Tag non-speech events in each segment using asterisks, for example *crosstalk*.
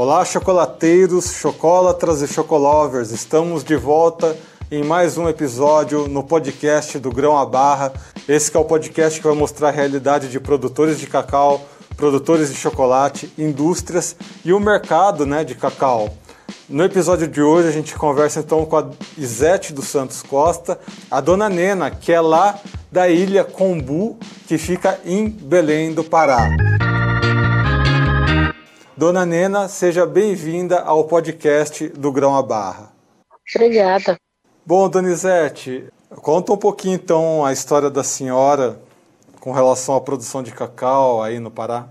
Olá, chocolateiros, chocolatras e chocolovers. Estamos de volta em mais um episódio no podcast do Grão a Barra. Esse é o podcast que vai mostrar a realidade de produtores de cacau, produtores de chocolate, indústrias e o mercado né, de cacau. No episódio de hoje a gente conversa então com a Isete dos Santos Costa, a dona Nena, que é lá da ilha Combu, que fica em Belém do Pará. Dona Nena, seja bem-vinda ao podcast do Grão a Barra. Obrigada. Bom, Donizete, conta um pouquinho então a história da senhora com relação à produção de cacau aí no Pará.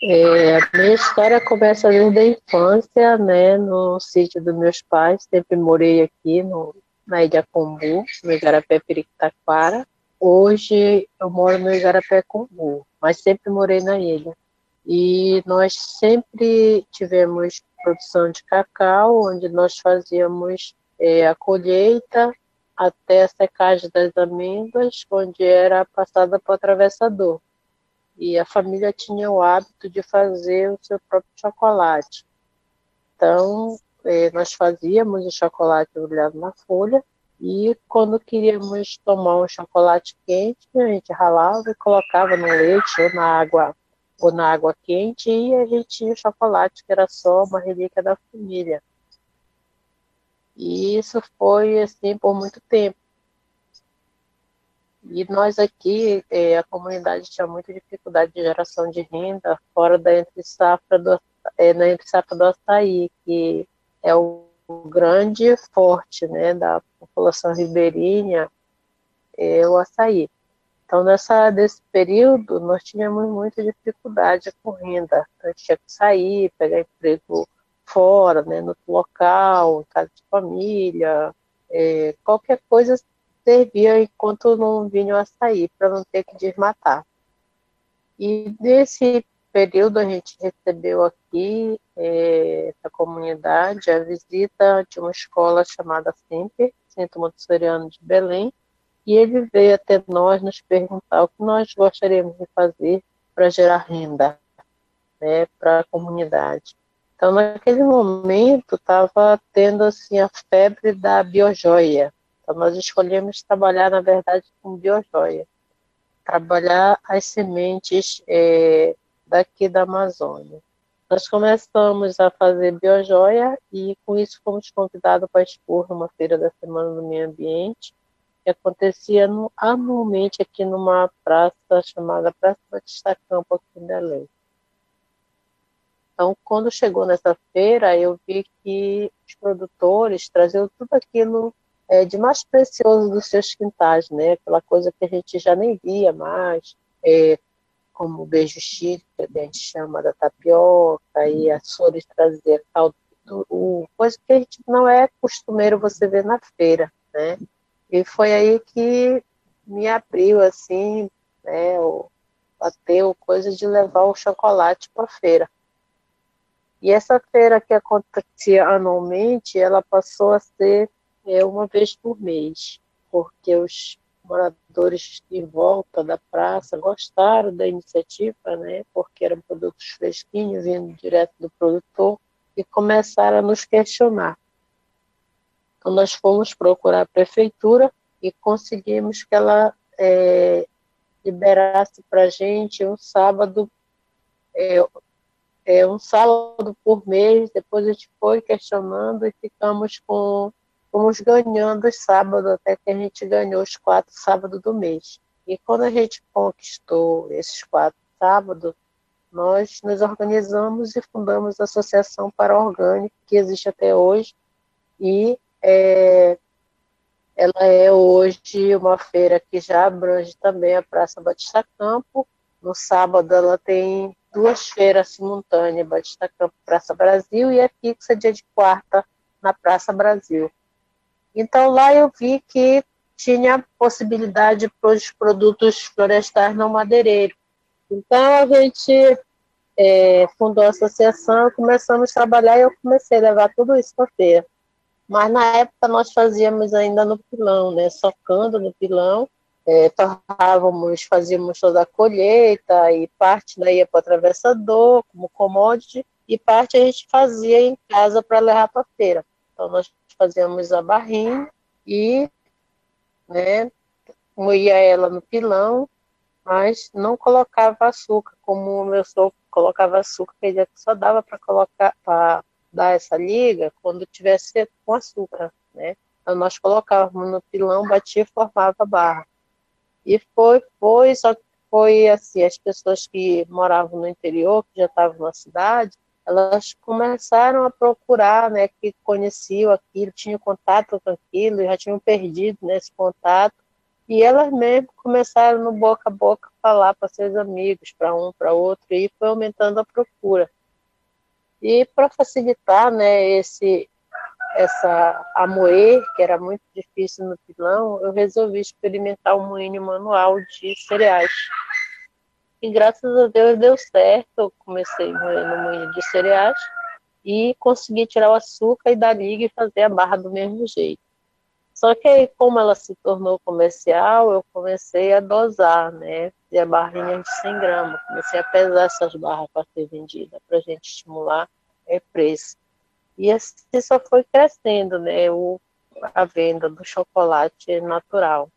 É, a minha história começa desde a infância, né, no sítio dos meus pais. Sempre morei aqui no, na Ilha Combu, no Igarapé Periquitaquara. Hoje eu moro no Igarapé Combu, mas sempre morei na ilha. E nós sempre tivemos produção de cacau, onde nós fazíamos é, a colheita até a secagem das amêndoas, onde era passada para o atravessador. E a família tinha o hábito de fazer o seu próprio chocolate. Então, é, nós fazíamos o chocolate embrulhado na folha e quando queríamos tomar um chocolate quente, a gente ralava e colocava no leite ou na água ou na água quente e a gente tinha o chocolate, que era só uma relíquia da família. E isso foi assim por muito tempo. E nós aqui, é, a comunidade tinha muita dificuldade de geração de renda fora da entre safra do, é, na entre safra do açaí, que é o grande forte né, da população ribeirinha, é o açaí. Então, nessa, nesse período, nós tínhamos muita dificuldade com renda. Então, a gente tinha que sair, pegar emprego fora, né, no local, em casa de família, é, qualquer coisa servia enquanto não vinham a sair, para não ter que desmatar. E nesse período a gente recebeu aqui, é, na comunidade, a visita de uma escola chamada SEMPER, Centro Montessoriano de Belém, e ele veio até nós nos perguntar o que nós gostaríamos de fazer para gerar renda né, para a comunidade. Então, naquele momento, estava tendo assim, a febre da biojoia. Então, nós escolhemos trabalhar, na verdade, com biojoia. Trabalhar as sementes é, daqui da Amazônia. Nós começamos a fazer biojoia e, com isso, fomos convidados para expor numa feira da Semana do Meio Ambiente que acontecia no, anualmente aqui numa praça chamada Praça Batista Campo, aqui em Belém. Então, quando chegou nessa feira, eu vi que os produtores traziam tudo aquilo é, de mais precioso dos seus quintais, né? Aquela coisa que a gente já nem via mais, é, como o beijo chique, que a gente chama da tapioca, e a Sores trazia caldo do coisa que a gente não é costumeiro você ver na feira, né? E foi aí que me abriu, assim, né, o, bateu coisa de levar o chocolate para a feira. E essa feira que acontecia anualmente, ela passou a ser é, uma vez por mês, porque os moradores em volta da praça gostaram da iniciativa, né, porque eram produtos fresquinhos, vindo direto do produtor, e começaram a nos questionar. Então, nós fomos procurar a prefeitura e conseguimos que ela é, liberasse para a gente um sábado, é, é, um sábado por mês. Depois a gente foi questionando e ficamos com, fomos ganhando os sábados até que a gente ganhou os quatro sábados do mês. E quando a gente conquistou esses quatro sábados, nós nos organizamos e fundamos a Associação para Orgânico, que existe até hoje, e é, ela é hoje uma feira que já abrange também a Praça Batista Campo. No sábado ela tem duas feiras simultâneas, Batista Campo Praça Brasil, e é fixa dia de quarta na Praça Brasil. Então lá eu vi que tinha possibilidade para os produtos florestais não madeireiros. Então a gente é, fundou a associação, começamos a trabalhar e eu comecei a levar tudo isso para a feira. Mas na época nós fazíamos ainda no pilão, né? Socando no pilão, é, torrávamos, fazíamos toda a colheita e parte daí ia para o atravessador como commodity e parte a gente fazia em casa para levar para feira. Então nós fazíamos a barrinha e né, moía ela no pilão, mas não colocava açúcar, como o meu sogro colocava açúcar, que só dava para colocar para dar essa liga quando tivesse com açúcar, né? Então nós colocávamos no pilão, batia e formava a barra. E foi, foi, só foi assim, as pessoas que moravam no interior, que já estavam na cidade, elas começaram a procurar, né, que conheciam aquilo, tinham contato com aquilo, já tinham perdido né, contato, e elas mesmo começaram no boca a boca falar para seus amigos, para um, para outro, e foi aumentando a procura. E para facilitar, né, esse essa a moer, que era muito difícil no pilão, eu resolvi experimentar um moinho manual de cereais. E graças a Deus deu certo. Eu comecei moendo moinho de cereais e consegui tirar o açúcar e dar liga e fazer a barra do mesmo jeito. Só que aí, como ela se tornou comercial, eu comecei a dosar, né? E a barrinha de 100 gramas. Comecei a pesar essas barras para ser vendida, para a gente estimular o preço. E assim só foi crescendo, né? O, a venda do chocolate natural.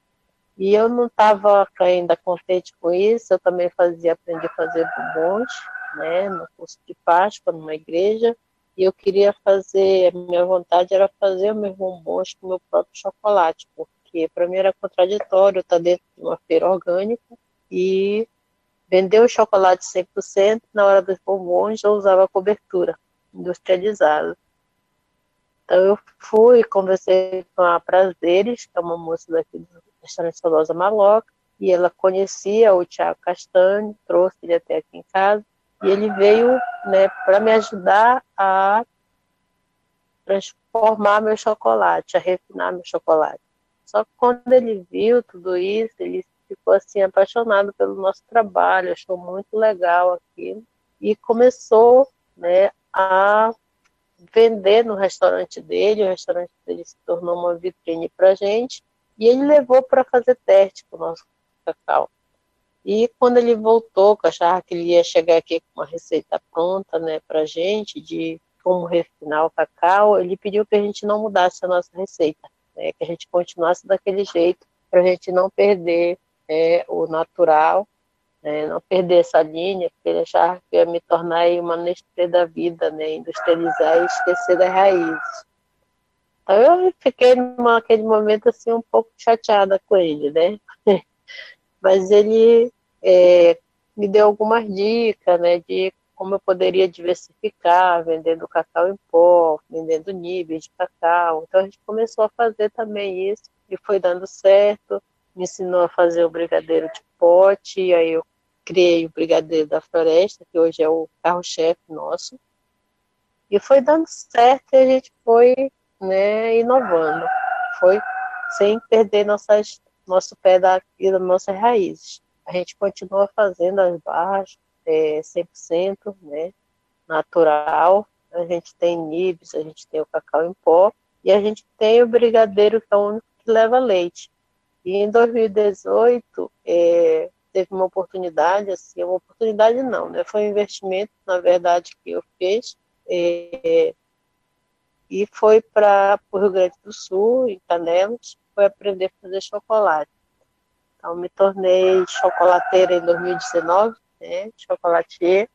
E eu não estava ainda contente com isso, eu também fazia, aprendi a fazer bombons, né, no curso de Páscoa, numa igreja, e eu queria fazer, a minha vontade era fazer meus bombons com meu próprio chocolate, porque para mim era contraditório estar dentro de uma feira orgânica e vender o chocolate 100%, na hora dos bombons eu usava cobertura industrializada. Então eu fui, conversei com a Prazeres, que é uma moça daqui do restaurante Solosa Maloca, e ela conhecia o Tiago Castanho, trouxe ele até aqui em casa, e ele veio né, para me ajudar a transformar meu chocolate, a refinar meu chocolate. Só que quando ele viu tudo isso, ele ficou assim apaixonado pelo nosso trabalho, achou muito legal aquilo e começou né, a vender no restaurante dele. O restaurante dele se tornou uma vitrine para gente e ele levou para fazer teste com o nosso cacau. E quando ele voltou, que achava que ele ia chegar aqui com uma receita pronta, né, para gente de como refinar o cacau, ele pediu que a gente não mudasse a nossa receita, né, que a gente continuasse daquele jeito, para a gente não perder é, o natural, né, não perder essa linha, porque ele achava que ia me tornar uma Nestlé da vida, né, industrializar e esquecer das raízes. Então eu fiquei naquele momento assim um pouco chateada com ele, né? *laughs* Mas ele é, me deu algumas dicas, né, de como eu poderia diversificar, vendendo cacau em pó, vendendo níveis de cacau. Então a gente começou a fazer também isso e foi dando certo. Me ensinou a fazer o brigadeiro de pote, e aí eu criei o brigadeiro da floresta, que hoje é o carro-chefe nosso. E foi dando certo e a gente foi né, inovando. Foi sem perder nossas, nosso pé da, nossas raízes. A gente continua fazendo as barras é, 100% né, natural. A gente tem nibs, a gente tem o cacau em pó e a gente tem o brigadeiro, que é o único que leva leite. E em 2018, é, teve uma oportunidade, assim, uma oportunidade não, né? Foi um investimento, na verdade, que eu fiz. É, e foi para o Rio Grande do Sul, em Canelos, foi aprender a fazer chocolate. Então, me tornei chocolateira em 2019, né, chocolatier,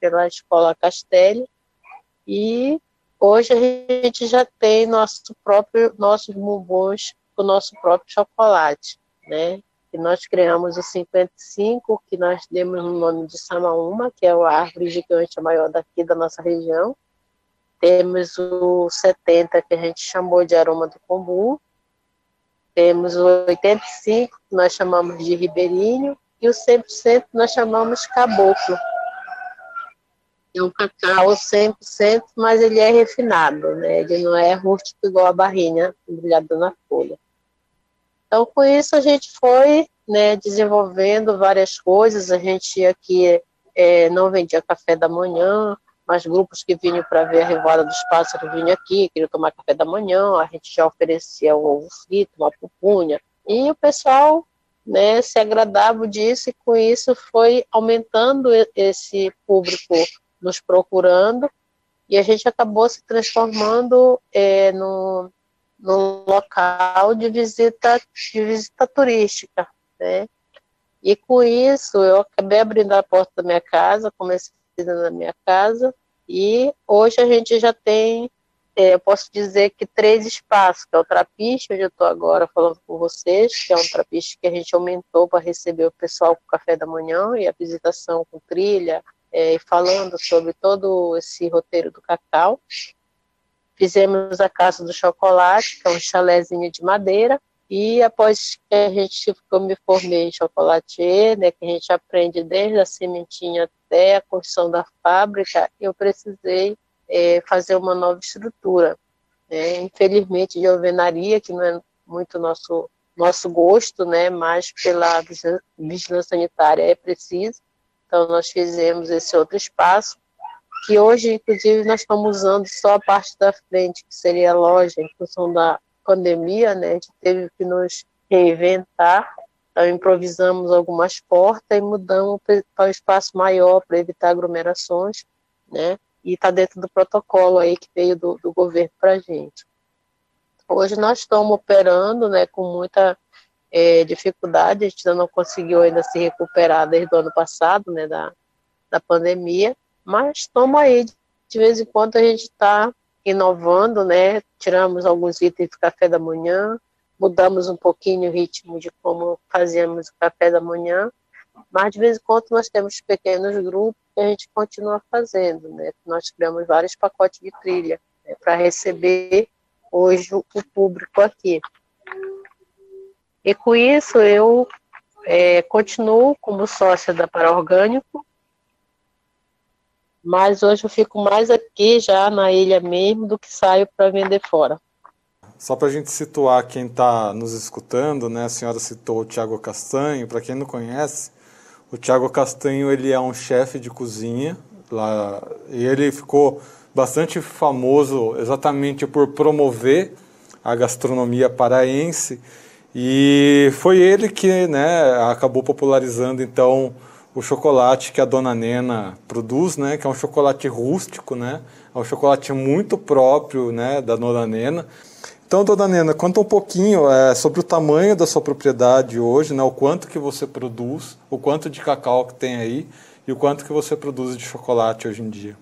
pela Escola Castelli, e hoje a gente já tem nosso próprio, nossos bombons com o nosso próprio chocolate, né, que nós criamos o 55, que nós demos o nome de Samaúma, que é a árvore gigante maior daqui da nossa região, temos o 70, que a gente chamou de aroma do combu. Temos o 85, que nós chamamos de ribeirinho. E o 100% nós chamamos caboclo. É um cacau 100%, mas ele é refinado, né? Ele não é rústico igual a barrinha embrulhada na folha. Então, com isso, a gente foi né, desenvolvendo várias coisas. A gente aqui é, não vendia café da manhã, mas grupos que vinham para ver a revoada dos pássaros vinham aqui, queriam tomar café da manhã, a gente já oferecia um ovo frito, uma pupunha, e o pessoal né, se agradava disso, e com isso foi aumentando esse público nos procurando e a gente acabou se transformando é, no local de visita, de visita turística, né? E com isso eu acabei abrindo a porta da minha casa, comecei na minha casa e hoje a gente já tem, é, eu posso dizer que três espaços, que é o trapiche, onde eu estou agora falando com vocês, que é um trapiche que a gente aumentou para receber o pessoal com café da manhã e a visitação com trilha, é, falando sobre todo esse roteiro do cacau. Fizemos a Casa do Chocolate, que é um chalézinho de madeira, e após que a gente, eu me formei em chocolatier, né, que a gente aprende desde a sementinha até a construção da fábrica, eu precisei é, fazer uma nova estrutura. Né? Infelizmente, de alvenaria, que não é muito nosso nosso gosto, né, mas pela vigilância sanitária é preciso. Então, nós fizemos esse outro espaço, que hoje, inclusive, nós estamos usando só a parte da frente, que seria a loja, em função da pandemia, né, a gente teve que nos reinventar, então improvisamos algumas portas e mudamos para um espaço maior para evitar aglomerações, né, e está dentro do protocolo aí que veio do, do governo para a gente. Hoje nós estamos operando, né, com muita é, dificuldade, a gente ainda não conseguiu ainda se recuperar desde o ano passado, né, da, da pandemia, mas estamos aí, de vez em quando a gente está inovando, né? Tiramos alguns itens do café da manhã, mudamos um pouquinho o ritmo de como fazíamos o café da manhã, mas de vez em quando nós temos pequenos grupos que a gente continua fazendo, né? Nós criamos vários pacotes de trilha né, para receber hoje o público aqui. E com isso eu é, continuo como sócia da Para Orgânico, mas hoje eu fico mais aqui já na ilha mesmo do que saio para vender fora. Só para a gente situar quem está nos escutando, né? A senhora citou o Tiago Castanho. Para quem não conhece, o Tiago Castanho ele é um chefe de cozinha lá e ele ficou bastante famoso exatamente por promover a gastronomia paraense e foi ele que, né, acabou popularizando então o chocolate que a dona Nena produz, né, que é um chocolate rústico, né, é um chocolate muito próprio, né, da dona Nena. Então, dona Nena, conta um pouquinho é, sobre o tamanho da sua propriedade hoje, né, o quanto que você produz, o quanto de cacau que tem aí e o quanto que você produz de chocolate hoje em dia.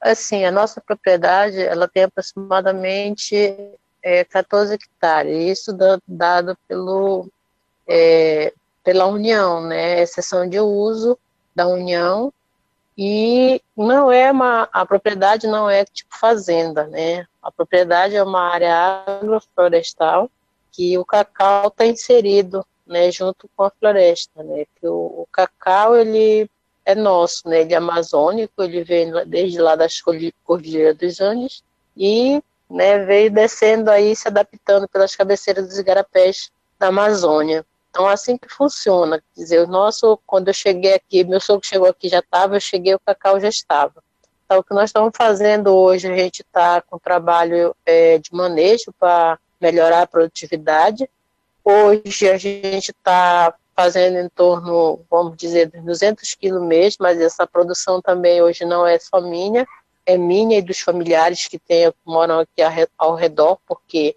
Assim, a nossa propriedade, ela tem aproximadamente é, 14 hectares, isso dado pelo é, pela União, né? Exceção de uso da União e não é uma a propriedade não é tipo fazenda, né? A propriedade é uma área agroflorestal que o cacau está inserido, né, junto com a floresta, né? Que o, o cacau ele é nosso, né? Ele é amazônico, ele vem desde lá das cordilheiras dos Andes e né, veio descendo aí, se adaptando pelas cabeceiras dos igarapés da Amazônia. Então, assim que funciona. Quer dizer, o nosso, quando eu cheguei aqui, meu sogro chegou aqui já estava, eu cheguei, o cacau já estava. Então, o que nós estamos fazendo hoje, a gente está com trabalho é, de manejo para melhorar a produtividade. Hoje, a gente está fazendo em torno, vamos dizer, de 200 quilos mês, mas essa produção também hoje não é só minha, é minha e dos familiares que, tem, que moram aqui ao redor, porque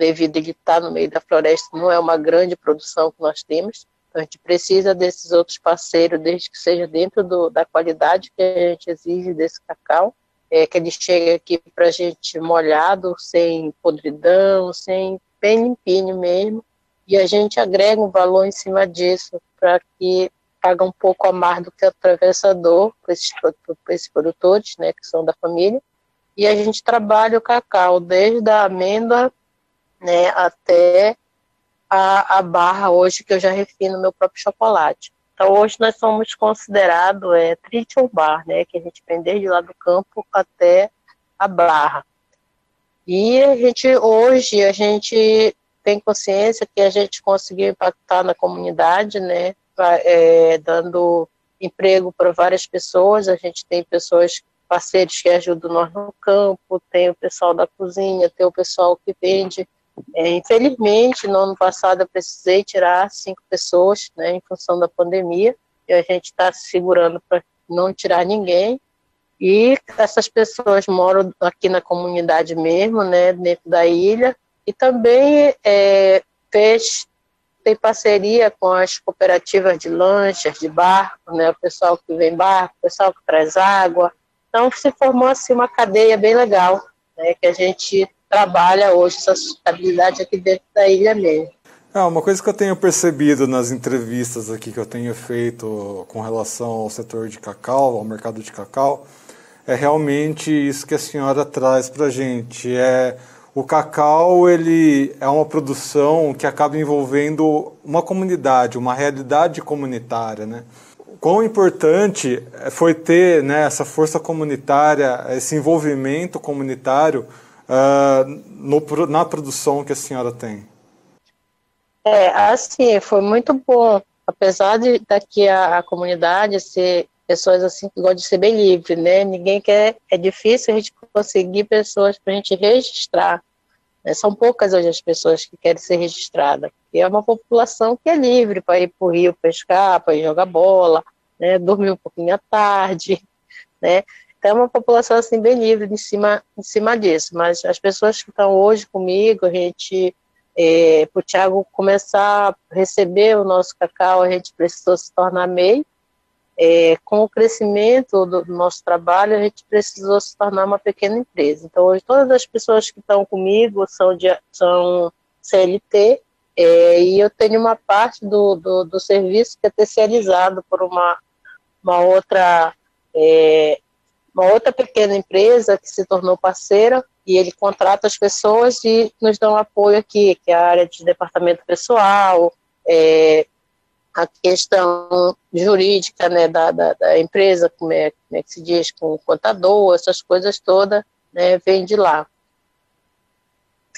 devido a ele estar no meio da floresta, não é uma grande produção que nós temos. Então, a gente precisa desses outros parceiros, desde que seja dentro do, da qualidade que a gente exige desse cacau, é, que ele chegue aqui para a gente molhado, sem podridão, sem bem limpinho mesmo, e a gente agrega um valor em cima disso para que paga um pouco a mais do que o atravessador para esses, esses produtores, né, que são da família, e a gente trabalha o cacau desde a amêndoa né, até a, a barra hoje que eu já refino meu próprio chocolate. Então hoje nós somos considerados é, triple bar, né, que a gente vem desde lá do campo até a barra. E a gente hoje a gente tem consciência que a gente conseguiu impactar na comunidade, né, é, dando emprego para várias pessoas. A gente tem pessoas parceiros que ajudam nós no campo, tem o pessoal da cozinha, tem o pessoal que vende é, infelizmente, no ano passado eu precisei tirar cinco pessoas, né, em função da pandemia, e a gente está se segurando para não tirar ninguém. E essas pessoas moram aqui na comunidade mesmo, né, dentro da ilha, e também é, fez tem parceria com as cooperativas de lanchas, de barco, né, o pessoal que vem barco, o pessoal que traz água. Então se formou assim uma cadeia bem legal, né, que a gente trabalha hoje essa sustentabilidade aqui dentro da ilha mesmo. É, uma coisa que eu tenho percebido nas entrevistas aqui que eu tenho feito com relação ao setor de cacau, ao mercado de cacau, é realmente isso que a senhora traz para a gente. É, o cacau ele é uma produção que acaba envolvendo uma comunidade, uma realidade comunitária, né? Quão importante foi ter né, essa força comunitária, esse envolvimento comunitário uh, no, na produção que a senhora tem? É, assim, foi muito bom. Apesar de daqui a, a comunidade ser pessoas assim que gostam de ser bem livre, né? Ninguém quer, é difícil a gente conseguir pessoas para a gente registrar. Né? São poucas hoje as pessoas que querem ser registradas, porque é uma população que é livre para ir para o rio pescar, para ir jogar bola, né? dormir um pouquinho à tarde, né? Então é uma população assim bem livre em cima, em cima disso. Mas as pessoas que estão hoje comigo, a gente é, para o Tiago começar a receber o nosso cacau, a gente precisou se tornar MEI. É, com o crescimento do, do, nosso trabalho, a gente precisou se tornar uma pequena empresa. Então, hoje, todas as pessoas que estão comigo são, de, são CLT, é, e eu tenho uma parte do, do, do, serviço que é terceirizado por uma, uma, outra, é, uma outra pequena empresa que se tornou parceira, e ele contrata as pessoas e nos um apoio aqui, que é a área de departamento pessoal, é, a questão jurídica né, da, da, da, empresa, como é, como é que se diz, com o contador, essas coisas todas, né, vem de lá,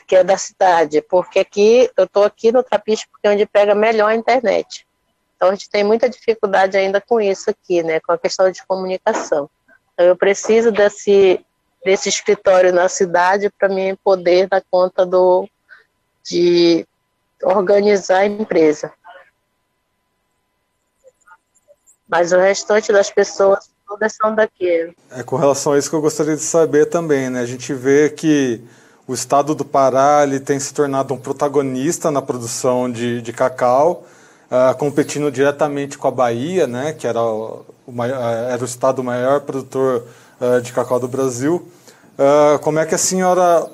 que é da cidade, porque aqui, eu estou aqui no Trapiche porque é onde pega melhor a internet. Então a gente tem muita dificuldade ainda com isso aqui, né, com a questão de comunicação. Eu preciso desse desse escritório na cidade para mim poder dar conta do de organizar a empresa. Mas o restante das pessoas todas são daqui. É com relação a isso que eu gostaria de saber também, né? A gente vê que o estado do Pará ele tem se tornado um protagonista na produção de, de cacau, uh, competindo diretamente com a Bahia, né? Que era maior, era o estado maior produtor uh, de cacau do Brasil. Uh, como é que a senhora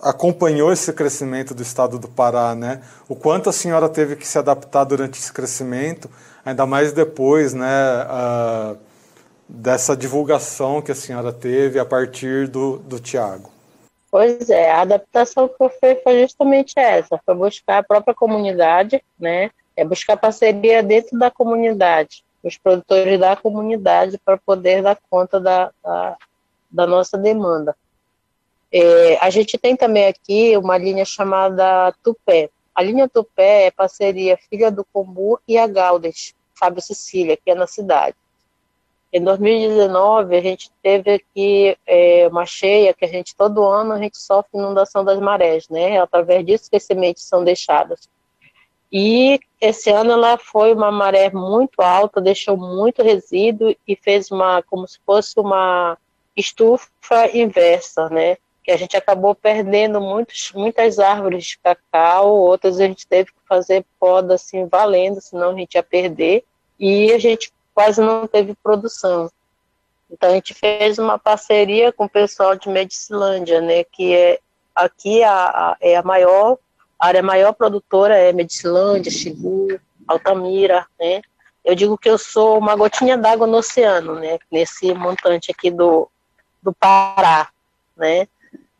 acompanhou esse crescimento do estado do Pará, né? O quanto a senhora teve que se adaptar durante esse crescimento, ainda mais depois, né, uh, dessa divulgação que a senhora teve a partir do, do Tiago? Pois é, a adaptação que eu fiz foi justamente essa, foi buscar a própria comunidade, né? É buscar parceria dentro da comunidade, os produtores da comunidade para poder dar conta da, da, da nossa demanda. É, a gente tem também aqui uma linha chamada Tupé. A linha Tupé é parceria Filha do Combu e a Galdes, Fábio Cecília, que é na cidade. Em 2019, a gente teve aqui é, uma cheia que a gente, todo ano, a gente sofre inundação das marés, né? Através disso que as sementes são deixadas. E esse ano ela foi uma maré muito alta, deixou muito resíduo e fez uma, como se fosse uma estufa inversa, né? Que a gente acabou perdendo muitos, muitas árvores de cacau, outras a gente teve que fazer poda assim valendo, senão a gente ia perder. E a gente quase não teve produção. Então a gente fez uma parceria com o pessoal de Medicilândia, né? Que é aqui a, a é a maior a área maior produtora é Medicilândia, Xigu, Altamira, né? Eu digo que eu sou uma gotinha d'água no oceano, né? Nesse montante aqui do, do Pará, né?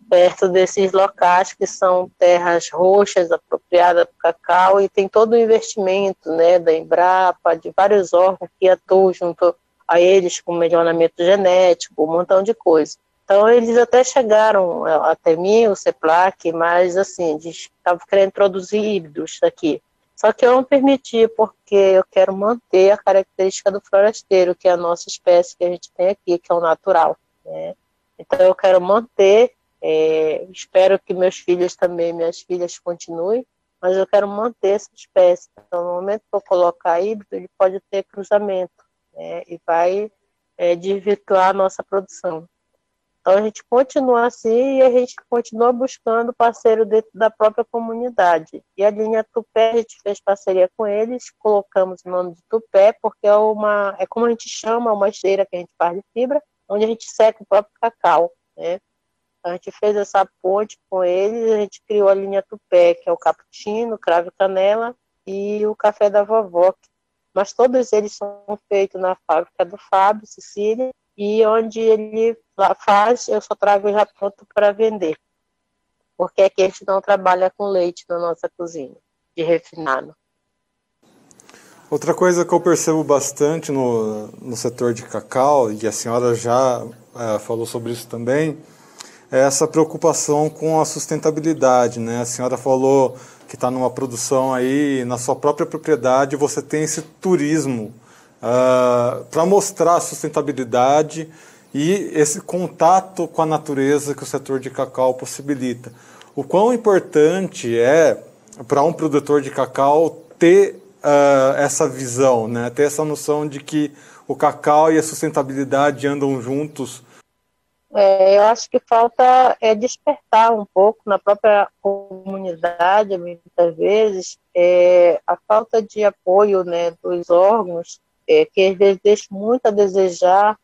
Perto desses locais que são terras roxas apropriadas para cacau e tem todo o investimento, né, da Embrapa, de vários órgãos que atuam junto a eles com melhoramento genético, um montão de coisa. Então eles até chegaram é, até mim, o CEPLAC, mas assim, estavam querendo introduzir híbridos aqui. Só que eu não permiti porque eu quero manter a característica do florasteiro, que é a nossa espécie que a gente tem aqui, que é o natural. Né? Então eu quero manter, é, espero que meus filhos também, minhas filhas continuem, mas eu quero manter essa espécie. Então no momento que eu colocar híbrido, ele pode ter cruzamento, né? e vai é, desvirtuar a nossa produção. Então a gente continua assim e a gente continua buscando parceiro dentro da própria comunidade. E a linha Tupé, a gente fez parceria com eles, colocamos o nome de Tupé, porque é uma, é como a gente chama, uma esteira que a gente faz de fibra, onde a gente seca o próprio cacau, né? A gente fez essa ponte com eles, a gente criou a linha Tupé, que é o cappuccino, cravo e canela, e o café da vovó. Mas todos eles são feitos na fábrica do Fábio, Sicília, e onde ele faz, eu só trago já pronto para vender. Porque aqui a gente não trabalha com leite na nossa cozinha, de refinado. Outra coisa que eu percebo bastante no, no setor de cacau, e a senhora já é, falou sobre isso também, é essa preocupação com a sustentabilidade. Né? A senhora falou que está numa produção aí, na sua própria propriedade, você tem esse turismo uh, ah, para mostrar a sustentabilidade e esse contato com a natureza que o setor de cacau possibilita. O quão importante é para um produtor de cacau ter uh, essa visão, né? ter essa noção de que o cacau e a sustentabilidade andam juntos. É, eu acho que falta é despertar um pouco na própria comunidade, muitas vezes, é, a falta de apoio né, dos órgãos é, que às vezes deixa muito a desejar.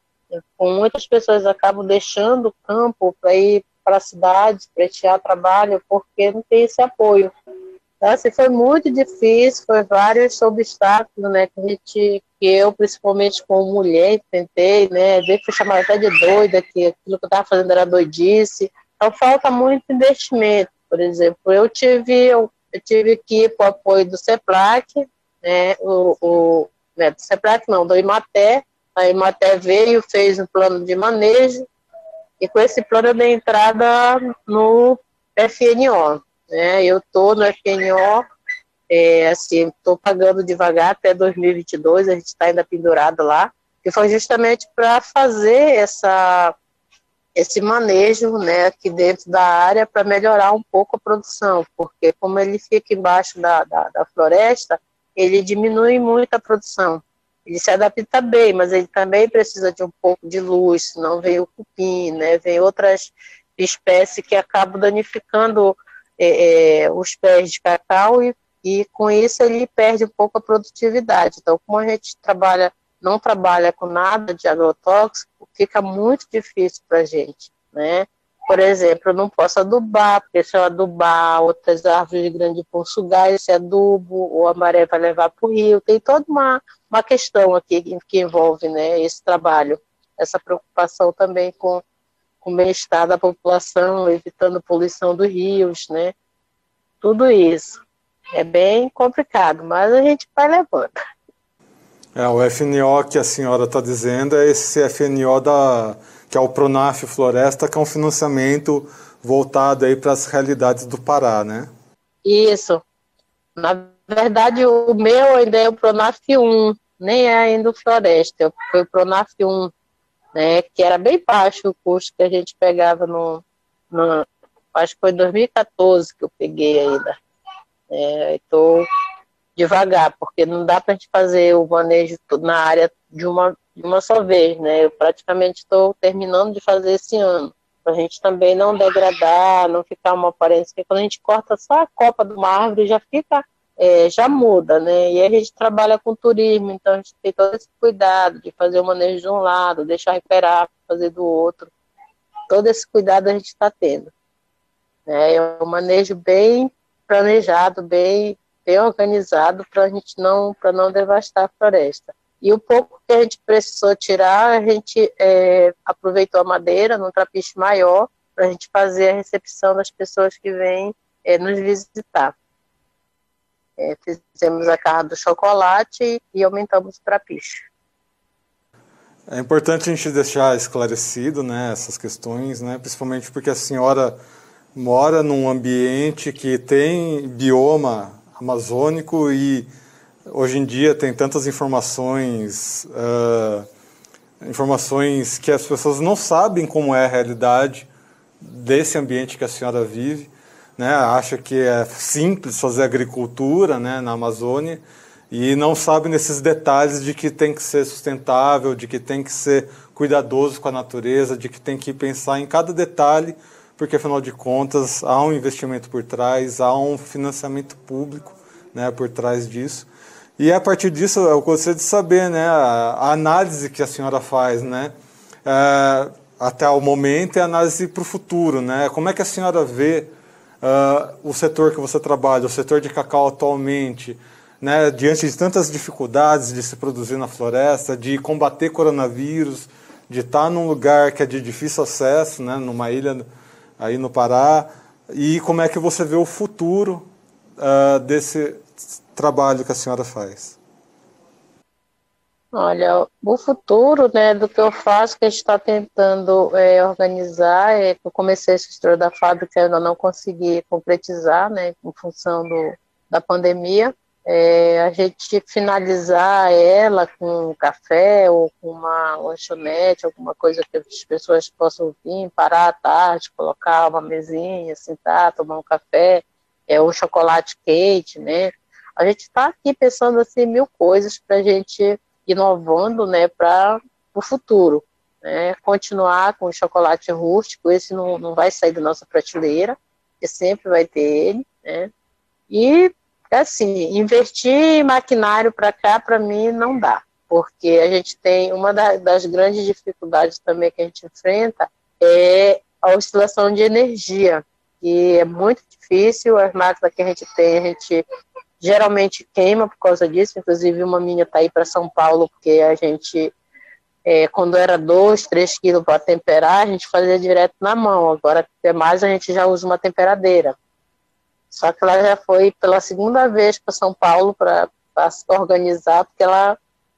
Muitas pessoas acabam deixando o campo para ir para a cidade, prestear trabalho, porque não tem esse apoio. Então, assim, foi muito difícil, foi vários obstáculos, né, que a gente, que eu, principalmente como mulher, tentei, né, ver que chamar até de doida, que aquilo que eu estava fazendo era doidice. Então, falta muito investimento, por exemplo. Eu tive, eu, eu tive que ir para o apoio do CEPLAC, né, o, o, né, do CEPLAC não, do IMATE, a IMATE veio, fez um plano de manejo, e com esse plano eu dei entrada no FNO. Né? Eu estou no FNO, é, assim, estou pagando devagar até 2022, a gente está ainda pendurado lá, e foi justamente para fazer essa, esse manejo né, aqui dentro da área para melhorar um pouco a produção, porque como ele fica embaixo da, da, da floresta, ele diminui muito a produção. Ele se adapta bem, mas ele também precisa de um pouco de luz, senão vem o cupim, né? Vem outras espécies que acabam danificando é, é, os pés de cacau e, e com isso ele perde um pouco a produtividade. Então, como a gente trabalha, não trabalha com nada de agrotóxico, fica muito difícil para a gente, né? Por exemplo, eu não posso adubar, porque se eu adubar outras árvores de grande pão sugar esse adubo, ou a maré vai levar para o rio. Tem toda uma, uma questão aqui que envolve né, esse trabalho, essa preocupação também com, com o bem-estar da população, evitando poluição dos rios, né? Tudo isso. É bem complicado, mas a gente vai levando. É, o FNO que a senhora está dizendo é esse FNO da que é o Pronaf Floresta, que é um financiamento voltado aí para as realidades do Pará, né? Isso. Na verdade, o meu ainda é o Pronaf 1, nem é ainda o Floresta, foi o Pronaf 1, né, que era bem baixo o custo que a gente pegava no, no acho que foi em 2014 que eu peguei ainda. Estou é, devagar, porque não dá para a gente fazer o manejo na área de uma de uma só vez, né? Eu praticamente estou terminando de fazer esse ano, a gente também não degradar, não ficar uma aparência, porque quando a gente corta só a copa de uma árvore já fica, é, já muda, né? E a gente trabalha com turismo, então a gente tem todo esse cuidado de fazer o manejo de um lado, deixar recuperar, fazer do outro. Todo esse cuidado a gente está tendo. Né? É um manejo bem planejado, bem, bem organizado para a gente não, para não devastar a floresta. E o pouco que a gente precisou tirar, a gente é, aproveitou a madeira num trapiche maior para a gente fazer a recepção das pessoas que vêm é, nos visitar. É, fizemos a carra do chocolate e aumentamos o trapiche. É importante a gente deixar esclarecido né, essas questões, né, principalmente porque a senhora mora num ambiente que tem bioma amazônico e hoje em dia tem tantas informações, uh, informações que as pessoas não sabem como é a realidade desse ambiente que a senhora vive, né? Acha que é simples fazer agricultura, né, na Amazônia e não sabe nesses detalhes de que tem que ser sustentável, de que tem que ser cuidadoso com a natureza, de que tem que pensar em cada detalhe, porque afinal de contas há um investimento por trás, há um financiamento público né, por trás disso. E a partir disso eu gostaria de saber né, a, análise que a senhora faz, né, é, até o momento e a análise para o futuro. Né? Como é que a senhora vê uh, o setor que você trabalha, o setor de cacau atualmente, né, diante de tantas dificuldades de se produzir na floresta, de combater coronavírus, de estar num lugar que é de difícil acesso, né, numa ilha aí no Pará, e como é que você vê o futuro uh, desse trabalho que a senhora faz? Olha, o futuro né, do que eu faço, que a gente está tentando é, organizar, é, eu comecei essa história da fábrica, eu ainda não consegui concretizar, né, em função do, da pandemia, é, a gente finalizar ela com um café ou com uma lanchonete, alguma coisa que as pessoas possam vir, parar à tarde, colocar uma mesinha, sentar, tomar um café, é, um chocolate quente, né? A gente está aqui pensando assim mil coisas para a gente inovando, né, para o futuro, né? Continuar com o chocolate rústico, esse não, não vai sair da nossa prateleira, que sempre vai ter ele, né? E assim, investir em maquinário para cá, para mim, não dá, porque a gente tem uma das grandes dificuldades também que a gente enfrenta é a oscilação de energia, que é muito difícil, as máquinas que a gente tem, a gente geralmente queima por causa disso, inclusive uma minha está aí para São Paulo, porque a gente, é, quando era 2, 3 quilos para temperar, a gente fazia direto na mão, agora é mais a gente já usa uma temperadeira. Só que ela já foi pela segunda vez para São Paulo para se organizar, porque ela,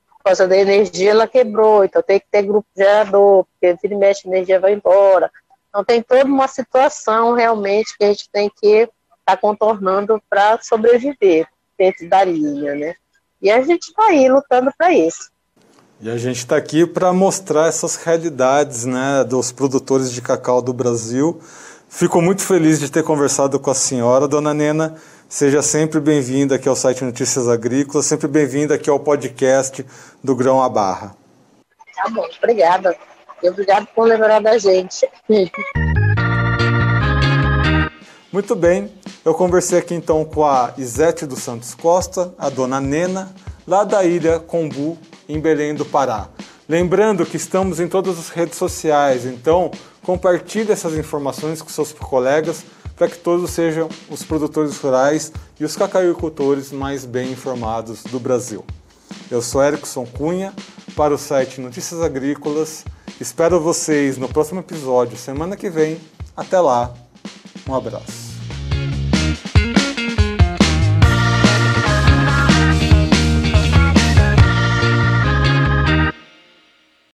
por causa da energia, ela quebrou. Então tem que ter grupo gerador, porque vira e mexe, a energia vai embora. Então tem toda uma situação realmente que a gente tem que estar tá contornando para sobreviver dentro da linha, né? E a gente está aí lutando para isso. E a gente está aqui para mostrar essas realidades né, dos produtores de cacau do Brasil Fico muito feliz de ter conversado com a senhora, dona Nena. Seja sempre bem-vinda aqui ao site Notícias Agrícolas, sempre bem-vinda aqui ao podcast do Grão à Barra. Tá bom, obrigada. E obrigado por lembrar da gente. *laughs* Muito bem, eu conversei aqui então com a Isete dos Santos Costa, a dona Nena, lá da ilha Combu, em Belém do Pará. Lembrando que estamos em todas as redes sociais, então compartilhe essas informações com seus colegas para que todos sejam os produtores rurais e os cacauicultores mais bem informados do Brasil. Eu sou Erickson Cunha para o site Notícias Agrícolas. Espero vocês no próximo episódio, semana que vem. Até lá, um abraço.